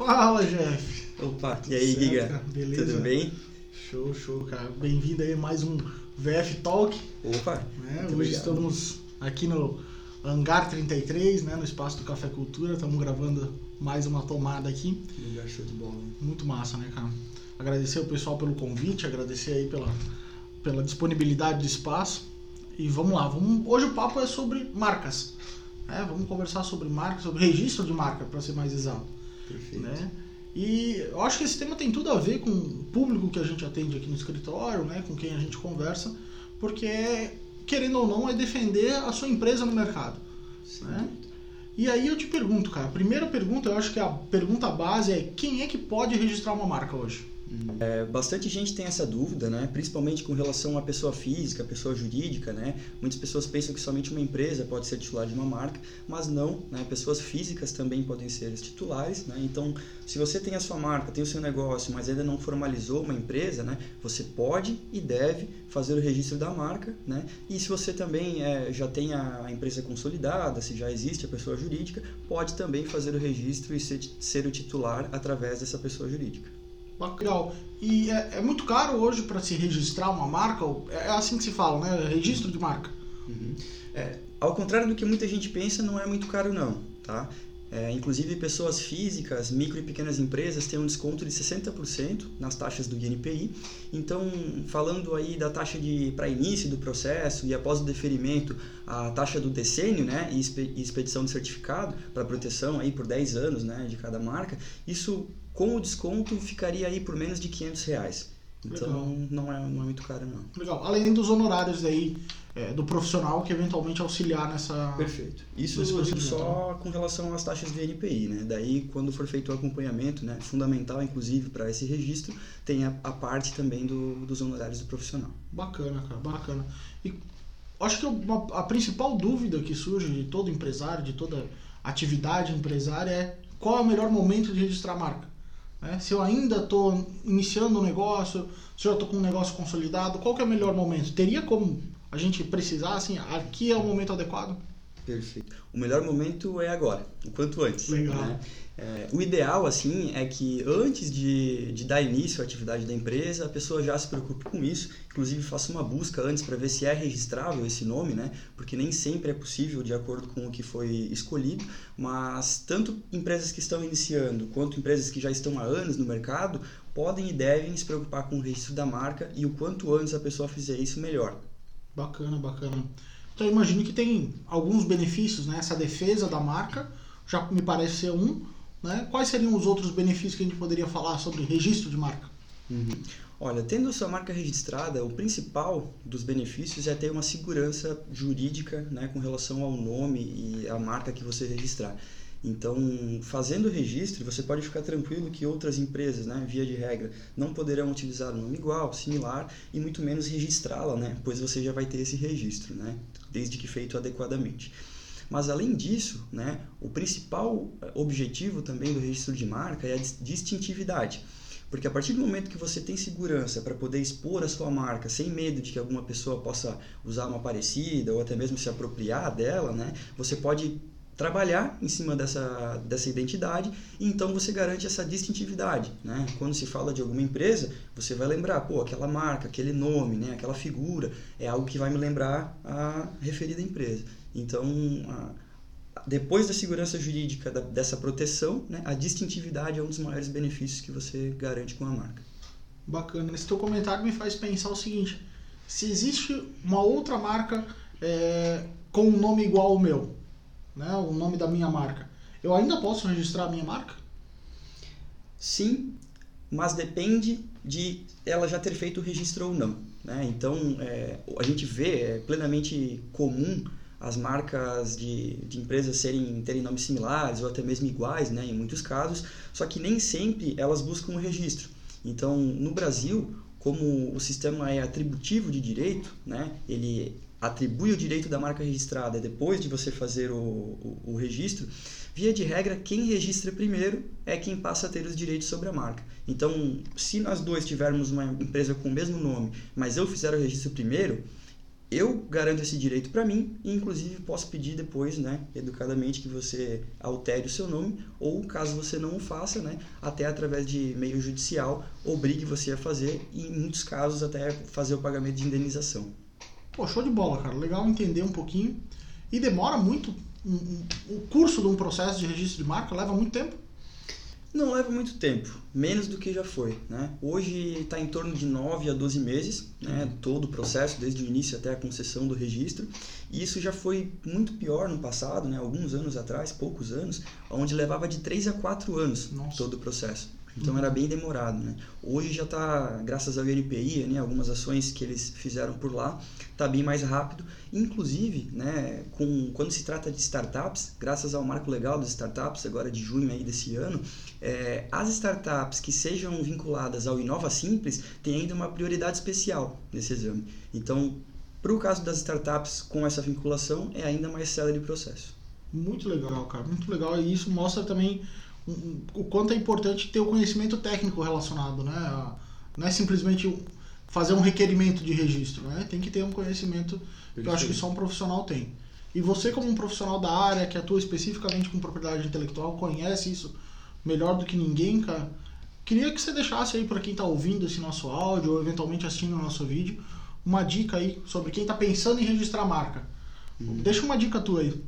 Fala, Jeff. Opa, e aí, certo, Giga? cara? Beleza? Tudo bem? Show, show, cara. Bem-vindo aí a mais um VF Talk. Opa, muito Hoje obrigado. estamos aqui no Hangar 33, né? no espaço do Café Cultura. Estamos gravando mais uma tomada aqui. Lugar show de bola. hein? Muito massa, né, cara? Agradecer o pessoal pelo convite, agradecer aí pela, pela disponibilidade do espaço. E vamos lá, vamos, hoje o papo é sobre marcas. né? Vamos conversar sobre marcas, sobre registro de marca, para ser mais exato. Perfeito. né? E eu acho que esse tema tem tudo a ver com o público que a gente atende aqui no escritório, né? com quem a gente conversa, porque, querendo ou não, é defender a sua empresa no mercado. Sim. né? E aí eu te pergunto, cara, a primeira pergunta, eu acho que a pergunta base é quem é que pode registrar uma marca hoje? É, bastante gente tem essa dúvida, né? principalmente com relação à pessoa física, à pessoa jurídica. Né? Muitas pessoas pensam que somente uma empresa pode ser titular de uma marca, mas não. Né? Pessoas físicas também podem ser titulares. Né? Então, se você tem a sua marca, tem o seu negócio, mas ainda não formalizou uma empresa, né? você pode e deve fazer o registro da marca. Né? E se você também é, já tem a empresa consolidada, se já existe a pessoa jurídica, pode também fazer o registro e ser, ser o titular através dessa pessoa jurídica. Legal. E é, é muito caro hoje para se registrar uma marca? ou- É assim que se fala, né? Registro de marca. É, ao contrário do que muita gente pensa, não é muito caro não, tá? É, inclusive pessoas físicas, micro e pequenas empresas têm um desconto de 60% nas taxas do INPI. Então, falando aí da taxa de para início do processo e após o deferimento, a taxa do decênio, né, e expe- expedição de certificado para proteção aí por 10 anos, né, de cada marca, isso com o desconto ficaria aí por menos de 500 reais. Então, Legal. não é, não é muito caro não. Legal. Além dos honorários aí é, do profissional que eventualmente auxiliar nessa. Perfeito. Isso procedimento, só com relação às taxas do INPI, né? Daí, quando for feito o acompanhamento, né, fundamental, inclusive, para esse registro, tem a, a parte também do, dos honorários do profissional. Bacana, cara, bacana. E acho que uma- a principal dúvida que surge de todo empresário, de toda atividade empresária é qual é o melhor momento de registrar a marca. Né? Se eu ainda estou iniciando um negócio, se eu estou com um negócio consolidado, qual que é o melhor momento? Teria como a gente precisar, assim, aqui é o momento adequado? Perfeito. O melhor momento é agora, o quanto antes. Legal. né? É, o ideal, assim, é que antes de, de dar início à atividade da empresa, a pessoa já se preocupe com isso. Inclusive, faça uma busca antes para ver se é registrável esse nome, né? Porque nem sempre é possível de acordo com o que foi escolhido. Mas tanto empresas que estão iniciando quanto empresas que já estão há anos no mercado podem e devem se preocupar com o registro da marca e o quanto antes a pessoa fizer isso, melhor. Bacana, bacana. Então eu imagino que tem alguns benefícios, né? Essa defesa da marca já me parece ser um. Né? Quais seriam os outros benefícios que a gente poderia falar sobre registro de marca? Olha, tendo sua marca registrada, o principal dos benefícios é ter uma segurança jurídica né, com relação ao nome e à marca que você registrar. Então, fazendo o registro, você pode ficar tranquilo que outras empresas, né, via de regra, não poderão utilizar um nome igual, similar e muito menos registrá-la, né, pois você já vai ter esse registro, né, desde que feito adequadamente. Mas além disso, né, o principal eh, objetivo também do registro de marca é a dis- distintividade. Porque a partir do momento que você tem segurança para poder expor a sua marca sem medo de que alguma pessoa possa usar uma parecida ou até mesmo se apropriar dela, né, você pode trabalhar em cima dessa, dessa identidade e então você garante essa distintividade. Né? Quando se fala de alguma empresa, você vai lembrar, pô, aquela marca, aquele nome, né, aquela figura, é algo que vai me lembrar a referida empresa. Então, a, depois da segurança jurídica da, dessa proteção, né, a distintividade é um dos maiores benefícios que você garante com a marca. Bacana. Esse teu comentário me faz pensar o seguinte: se existe uma outra marca é, com um nome igual ao meu, né, o nome da minha marca, eu ainda posso registrar a minha marca? Sim, mas depende de ela já ter feito o registro ou não. Né? Então, é, a gente vê, é plenamente comum as marcas de, de empresas serem, terem nomes similares ou até mesmo iguais, né, em muitos casos, só que nem sempre elas buscam o registro. Então, no Brasil, como o sistema é atributivo de direito, né, ele atribui o direito da marca registrada depois de você fazer o, o, o registro, via de regra, quem registra primeiro é quem passa a ter os direitos sobre a marca. Então, se nós dois tivermos uma empresa com o mesmo nome, mas eu fizer o registro primeiro, eu garanto esse direito para mim e inclusive posso pedir depois, né, educadamente que você altere o seu nome ou caso você não o faça, né, até através de meio judicial obrigue você a fazer e em muitos casos até fazer o pagamento de indenização. Pô, show de bola, cara. Legal entender um pouquinho. E demora muito. Um, um, o curso de um processo de registro de marca leva muito tempo. Não leva muito tempo, menos do que já foi. Né? Hoje está em torno de 9 a 12 meses, né? Uhum. todo o processo, desde o início até a concessão do registro. E isso já foi muito pior no passado, né? alguns anos atrás, poucos anos, onde levava de 3 a 4 anos Nossa. todo o processo. Então era bem demorado, né? Hoje já está, graças ao INPI, né, algumas ações que eles fizeram por lá, está bem mais rápido. Inclusive, né, com, quando se trata de startups, graças ao marco legal das startups, agora de junho aí desse ano, é, as startups que sejam vinculadas ao Inova Simples têm ainda uma prioridade especial nesse exame. Então, para o caso das startups com essa vinculação, é ainda mais célere o processo. Muito legal, cara, muito legal. E isso mostra também o quanto é importante ter o conhecimento técnico relacionado, né? Não é simplesmente fazer um requerimento de registro, né? Tem que ter um conhecimento que eu acho que só um profissional tem. E você, como um profissional da área que atua especificamente com propriedade intelectual, conhece isso melhor do que ninguém, cara. Queria que você deixasse aí para quem está ouvindo esse nosso áudio ou eventualmente assistindo o nosso vídeo uma dica aí sobre quem está pensando em registrar a marca. Uhum. Deixa uma dica tua aí.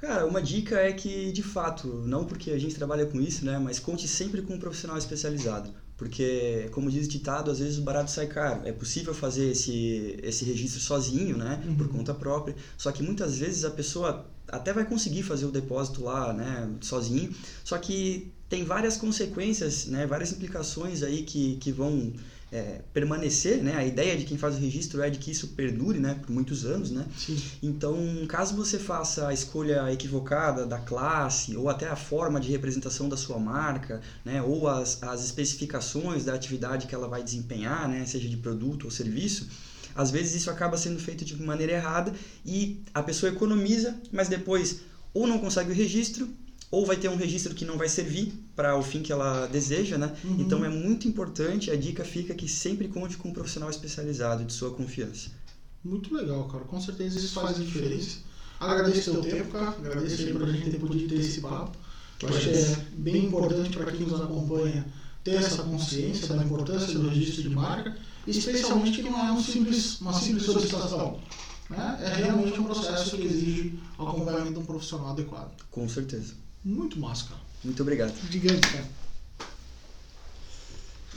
Cara, uma dica é que, de fato, não porque a gente trabalha com isso, né, mas conte sempre com um profissional especializado. Porque, como diz o ditado, às vezes o barato sai caro. É possível fazer esse, esse registro sozinho, né, uhum. por conta própria. Só que muitas vezes a pessoa até vai conseguir fazer o depósito lá, né, sozinho. Só que tem várias consequências, né, várias implicações aí que, que vão é, permanecer, né? A ideia de quem faz o registro é de que isso perdure, né? Por muitos anos, né? Sim. Então, caso você faça a escolha equivocada da classe ou até a forma de representação da sua marca, né? Ou as, as especificações da atividade que ela vai desempenhar, né? Seja de produto ou serviço, às vezes isso acaba sendo feito de maneira errada e a pessoa economiza, mas depois ou não consegue o registro ou vai ter um registro que não vai servir para o fim que ela deseja, né? Uhum. Então é muito importante, a dica fica que sempre conte com um profissional especializado de sua confiança. Muito legal, cara. Com certeza isso faz a diferença. Agradeço o teu tempo, cara. Agradeço aí para a gente ter podido ter esse papo. Eu acho que é bem importante para quem nos acompanha ter essa consciência da importância do registro de marca, especialmente que não é um simples, uma simples solicitação. Né? É realmente um processo que exige o acompanhamento de um profissional adequado. Com certeza. Muito massa, cara. Muito obrigado. Gigante, cara.